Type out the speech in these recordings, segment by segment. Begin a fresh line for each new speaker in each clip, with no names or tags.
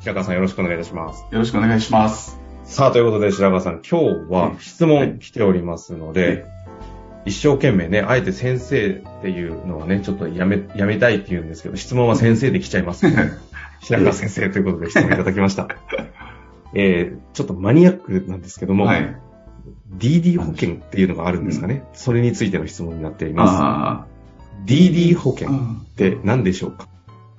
白川さんよろしくお願いいたします。
よろしくお願いします。
さあ、ということで白川さん、今日は質問来ておりますので、一生懸命ね、あえて先生っていうのはね、ちょっとやめ、やめたいって言うんですけど、質問は先生で来ちゃいます、ね。白川先生ということで質問いただきました。えー、ちょっとマニアックなんですけども、
はい。
DD 保険っていうのがあるんですかね。それについての質問になっています。
あ
DD 保
あ。
険って何でしょうか？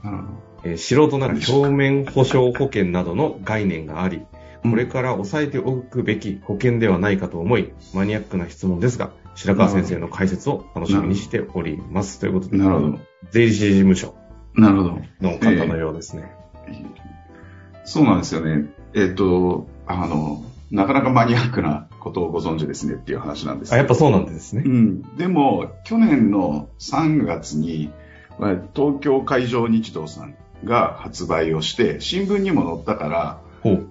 うん
えー素人なら表面保証保険などの概念があり、これから押さえておくべき保険ではないかと思い、マニアックな質問ですが、白川先生の解説を楽しみにしております。ということで、
なるほど。
税理士事務所
なるほど。
の方のようですね。
そうなんですよね。えっ、と、あの、なかなかマニアックなことをご存知ですねっていう話なんです
あ、やっぱそうなんですね
う。ん。でも、去年の3月に、まあ東京海上日動さんが発売をして、新聞にも載ったから。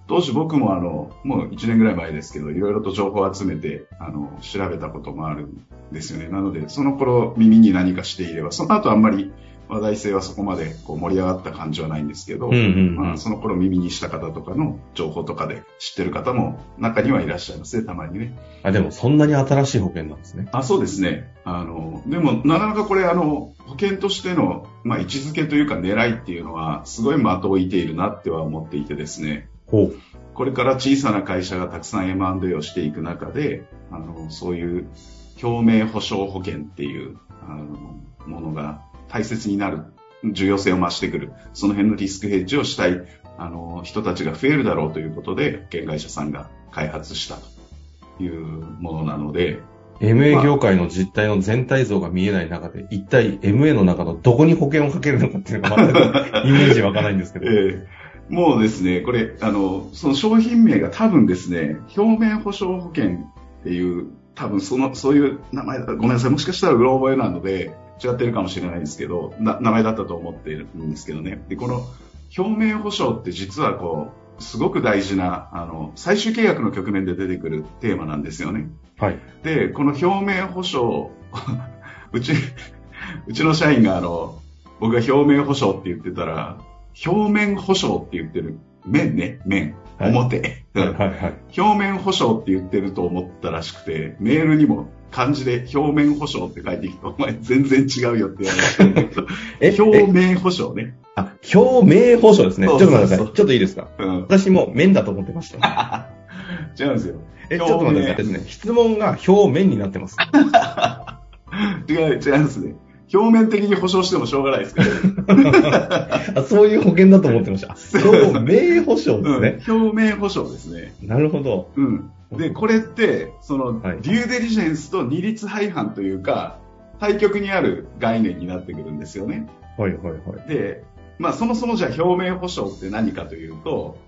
当時僕もあの、もう1年ぐらい前ですけど、いろいろと情報を集めて、あの、調べたこともあるんですよね。なので、その頃耳に何かしていれば、その後あんまり話題性はそこまでこう盛り上がった感じはないんですけど、
うんうんうん
まあ、その頃耳にした方とかの情報とかで知ってる方も中にはいらっしゃいますね、たまにね。
あ、でもそんなに新しい保険なんですね。
あ、そうですね。あの、でも、なかなかこれ、あの、保険としての、まあ、位置づけというか狙いっていうのは、すごい的を置いているなっては思っていてですね。
ほう。
これから小さな会社がたくさん M&A をしていく中で、あの、そういう表明保証保険っていう、あの、ものが大切になる、重要性を増してくる、その辺のリスクヘッジをしたい、あの、人たちが増えるだろうということで、保険会社さんが開発したというものなので、
MA 業界の実態の全体像が見えない中で、一体 MA の中のどこに保険をかけるのかっていうのが全く イメージ湧かないんですけど。
ええ。もうですね、これ、あの、その商品名が多分ですね、表面保証保険っていう、多分その、そういう名前だ、ごめんなさい、もしかしたらうろ覚えなので、違ってるかもしれないんですけど、な名前だったと思っているんですけどね。で、この表面保証って実はこう、すごく大事な、あの、最終契約の局面で出てくるテーマなんですよね。
はい。
で、この表面保証、うち、うちの社員があの、僕が表面保証って言ってたら、表面保証って言ってる。面ね、面。
はい
表。
はいはいはい。
表面保証って言ってると思ったらしくて、メールにも漢字で表面保証って書いてきて、お前全然違うよって言われて
え、
表面保証ね。
あ、表明保証ですね。ちょっと待ってください。ちょっといいですか？
うん。
私も面だと思ってました。
違うんですよ。
え、ちょっと待ってくださいですね。質問が表面になってます。
違う、違うんですね。表面的に保証してもしょうがないですから。
あそういう保険だと思ってました。表明保証ですね。
うん、表面保証ですね。
なるほど。
うん。で、これって、その、
はい
デューデリジェンスと二律背反というか、対極にある概念になってくるんですよね。
はいはいはい。
で、まあ、そもそもじゃあ表面保証って何かというと、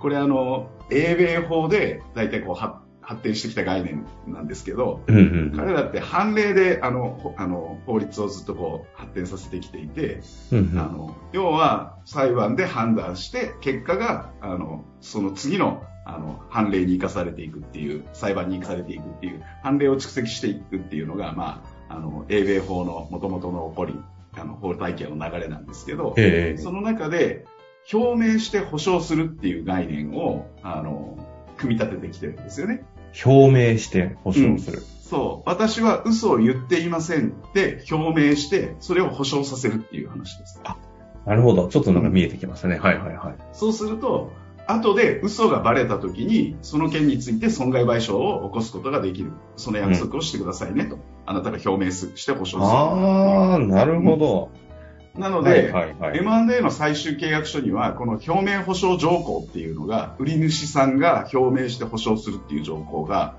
これあの、英米法で大体こうは発展してきた概念なんですけど、
うんうん
彼らって判例であの、ほあの、法律をずっとこう発展させてきていて、
うんうん。
あの、要は裁判で判断して、結果が、あの、その次の、あの、判例に生かされていくっていう、裁判に生かされていくっていう、判例を蓄積していくっていうのが、まあ、あの、英米法の元々の起こり、あの、法体系の流れなんですけど、
ええ。
その中で、表明して保証するっていう概念を、あの、組み立ててきてるんですよね。
表明して保証する。
そう。私は嘘を言っていませんって表明して、それを保証させるっていう話です。
なるほど。ちょっとなんか見えてきましたね。はいはいはい。
そうすると、後で嘘がバレた時に、その件について損害賠償を起こすことができる。その約束をしてくださいねと。あなたが表明すして保証する。
ああ、なるほど。
なので、
はいはいはい。
M&A の最終契約書には、この表面保証条項っていうのが、売り主さんが表明して保証するっていう条項が、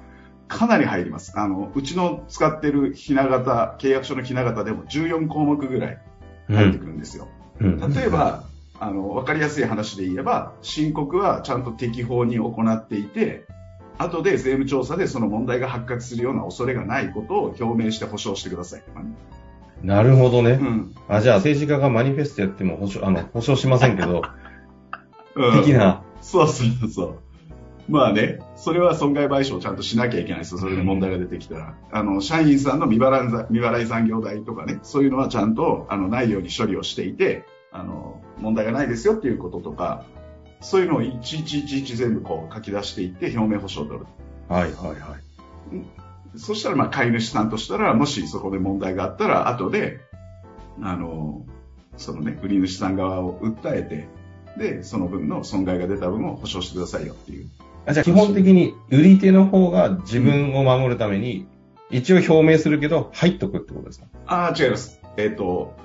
かなり入ります。あの、うちの使ってるひな形、契約書のひな形でも14項目ぐらい
うん
入ってくるんですよ。
うん
例えば、あの、わかりやすい話で言えば、申告はちゃんと適法に行っていて、後で税務調査でその問題が発覚するような恐れがないことを表明して保証してくださいとかね。
なるほどね。
うん。
あ、じゃあ政治家がマニフェストやっても保証、あの、保証しませんけど、
うん
的な。
そうそうそう。まあね、それは損害賠償をちゃんとしなきゃいけないですよ。それで問題が出てきたら。あの、社員さんの未払いざ未払い残業代とかね、そういうのはちゃんと、あの、ないように処理をしていて、あの、問題がないですよっていうこととか、そういうのをいちいちいちいち全部こう書き出していって表明保証を取る。
はいはいはい。
そしたら、まあ、飼い主さんとしたら、もしそこで問題があったら、後で、あの、そのね、売り主さん側を訴えて、で、その分の損害が出た分を保証してくださいよっていう。
あじゃあ基本的に売り手の方が自分を守るために、一応表明するけど、入っとくってことですか？
ああ、違います。えっ、と、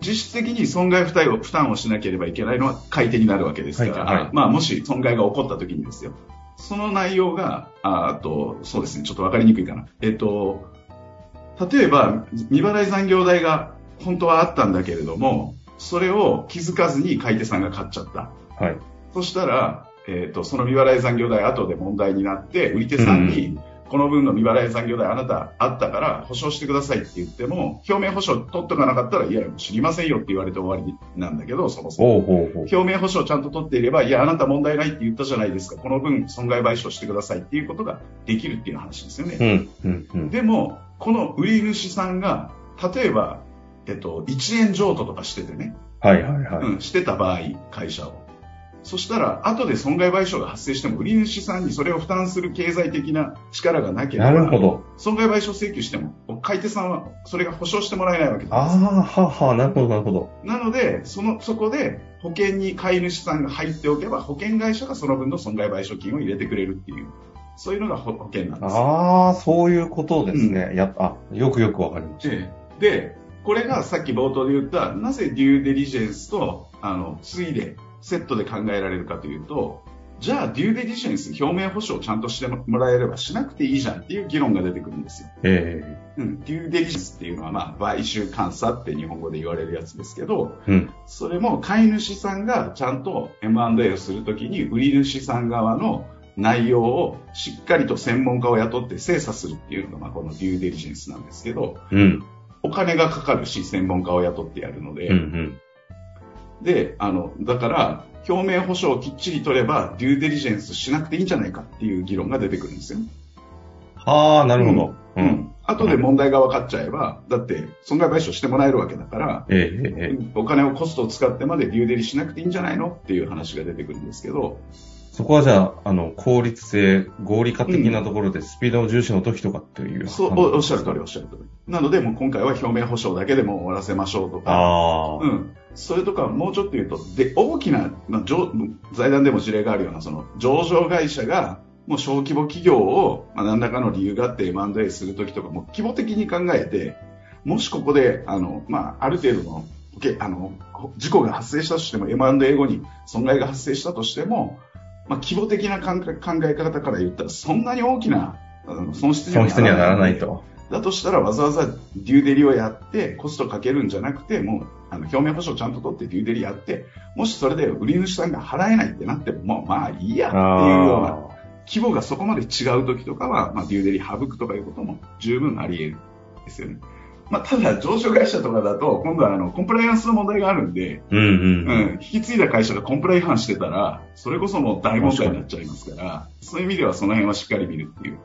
実質的に損害負担を負担をしなければいけないのは買い手になるわけですから、
はいはい
まあ、もし損害が起こった時にですよ。その内容が、ああと、そうですね、ちょっとわかりにくいかな。えっ、と、例えば、未払い残業代が本当はあったんだけれども、それを気づかずに買い手さんが買っちゃった。
はい。
そしたら、えっ、と、その未払い残業代後で問題になって、売り手さんに、この分の未払い残業代あなたあったから保証してくださいって言っても、表明保証取っとかなかったら、いや、知りませんよって言われて終わりなんだけど、そもそも。表明保証ちゃんと取っていれば、いや、あなた問題ないって言ったじゃないですか。この分損害賠償してくださいっていうことができるっていう話ですよね。
うん、うん、うん。
でも、この売り主さんが、例えば、えっと、1年譲渡とかしててね、
はいはいはい。
うん、してた場合、会社を。そしたら、後で損害賠償が発生しても、売り主さんにそれを負担する経済的な力がなければ、
なるほど。
損害賠償請求しても、買い手さんはそれが保証してもらえないわけです。
ああ、はは、なるほどなるほど。
なので、その、そこで保険に飼い主さんが入っておけば、保険会社がその分の損害賠償金を入れてくれるっていう、そういうのが保保険なんです。
ああ、そういうことですね。やあ、よくよくわかりました。
で、で、これがさっき冒頭で言った、なぜデューデリジェンスと、あの、ついで、セットで考えられるかというと、じゃあ、デューデリジェンス、表明保証をちゃんとしてもらえればしなくていいじゃんっていう議論が出てくるんですよ。
え
うん、デューデリジェンスっていうのは、まあ、買収監査って日本語で言われるやつですけど、
えうん。
それも飼い主さんがちゃんと M&A をするときに、売り主さん側の内容をしっかりと専門家を雇って精査するっていうのが、まあ、このデューデリジェンスなんですけど、
うん。
お金がかかるし、専門家を雇ってやるので、
うん、うん。
で、あの、だから、表明保証をきっちり取れば、デューデリジェンスしなくていいんじゃないかっていう議論が出てくるんですよ。
はあ、なるほど。う。
うんん。後で問題が分かっちゃえば、だって、損害賠償してもらえるわけだから、
ええええええ
お金をコストを使ってまでデューデリしなくていいんじゃないのっていう話が出てくるんですけど、
そこはじゃあ、あの、効率性、合理化的なところでスピード重視の時とかっていう。
そう、おおっしゃる通りおっしゃる通り。なので、もう今回は表明保証だけでも終わらせましょうとか、
ああ。
うん。それとか、もうちょっと言うと、で、大きな、まあ、上財団でも事例があるような、その、上場会社が、もう小規模企業を、まあ、何らかの理由があって M&A するときとか、もう規模的に考えて、もしここで、あの、まあ、ある程度の、あの、事故が発生したとしても、M&A 後に損害が発生したとしても、まあ、規模的な考え考え方から言ったら、そんなに大きな、あの損失には
損失にはならないと。
だとしたらわざわざデューデリをやってコストかけるんじゃなくて、もうあの表面保証ちゃんと取ってデューデリやって、もしそれで売り主さんが払えないってなっても、まあいいやっていうような
あ
規模がそこまで違う時とかは、まあ、デューデリ省くとかいうことも十分あり得るんですよね。まあ、ただ、上場会社とかだと、今度はあのコンプライアンスの問題があるんで、
ーうんうん。
うん、引き継いだ会社がコンプライ違反してたら、それこそもう大問題になっちゃいますから、そういう意味ではその辺はしっかり見るっていう。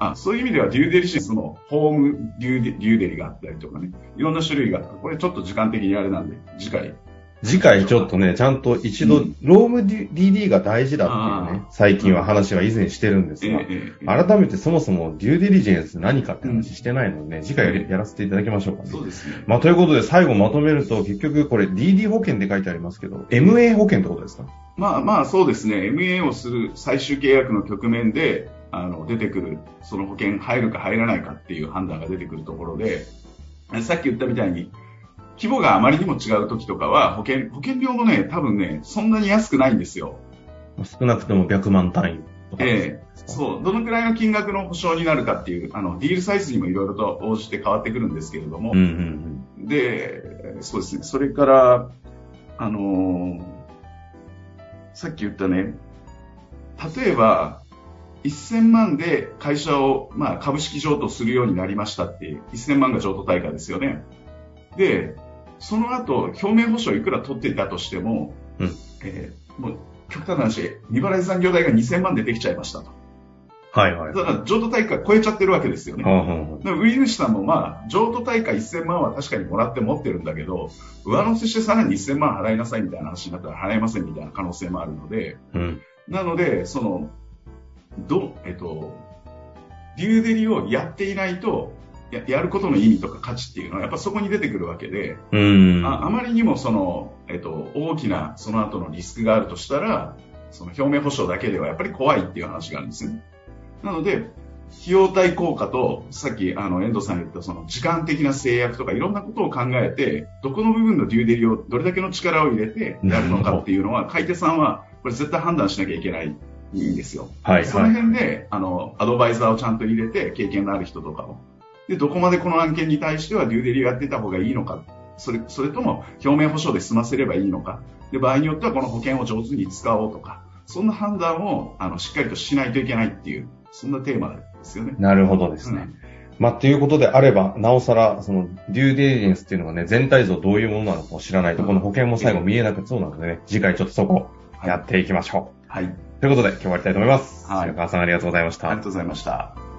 あ、そういう意味ではデューデリシスのホームデューデデューデリがあったりとかね、いろんな種類があった。これちょっと時間的にあれなんで、次回。
次回ちょっとね、ちゃんと一度、
うん
ローム DD が大事だっていうね
あ、
最近は話は以前してるんですが、
えええ
改めてそもそもデューデリジェンス何かって話してないのでね、次回やらせていただきましょうかね。
そうですね。
まあ、ということで最後まとめると、結局これ DD 保険って書いてありますけど、MA 保険ってことですか？
まあまあそうですね、MA をする最終契約の局面で、あの、出てくる、その保険入るか入らないかっていう判断が出てくるところで、さっき言ったみたいに、規模があまりにも違う時とかは、保険、保険料もね、多分ね、そんなに安くないんですよ。
少なくとも100万単位とか。
ええ。そう、どのくらいの金額の保証になるかっていう、あの、ディールサイズにもいろいろと応じて変わってくるんですけれども、
うんうん。
で、そうですね、それから、あのー、さっき言ったね、例えば、1000万で会社を、まあ、株式譲渡するようになりましたっていう、1000万が譲渡対価ですよね。で、その後、表面保証いくら取っていたとしても、うん、えー、もう極端な話、未払い残業代が2000万でできちゃいましたと。
はいはい。
だから譲渡対価超えちゃってるわけですよね。うん、売り主さんもまあ、譲渡対価1000万は確かにもらって持ってるんだけど、上乗せしてさらに1000万払いなさいみたいな話になったら払えませんみたいな可能性もあるので、うん、なので、その、ど、えっと、デューデリをやっていないと、ややることの意味とか価値っていうのはやっぱそこに出てくるわけで、ああまりにもその、えっと、大きなその後のリスクがあるとしたら、その表面保証だけではやっぱり怖いっていう話があるんですよね。なので、費用対効果と、さっき、あの、遠藤さん言ったその時間的な制約とかいろんなことを考えて、どこの部分のデューデリをどれだけの力を入れてやるのかっていうのは、買い手さんは、これ絶対判断しなきゃいけないんですよ。はい。その辺で、あの、アドバイザーをちゃんと入れて、経験のある人とかを。で、どこまでこの案件に対してはデューデリをやってた方がいいのか。それ、それとも表面保証で済ませればいいのか。で、場合によってはこの保険を上手に使おうとか。そんな判断を、あの、しっかりとしないといけないっていう、そんなテーマですよね。
なるほどですね。うんまあ、ということであれば、なおさら、その、デューデリジェンスっていうのがね、全体像どういうものなのかを知らないと、この保険も最後見えなくそうなのでね、次回ちょっとそこ、やっていきましょう。はい。ということで、今日終わりたいと思います。はい。白川さんありがとうございました。
ありがとうございました。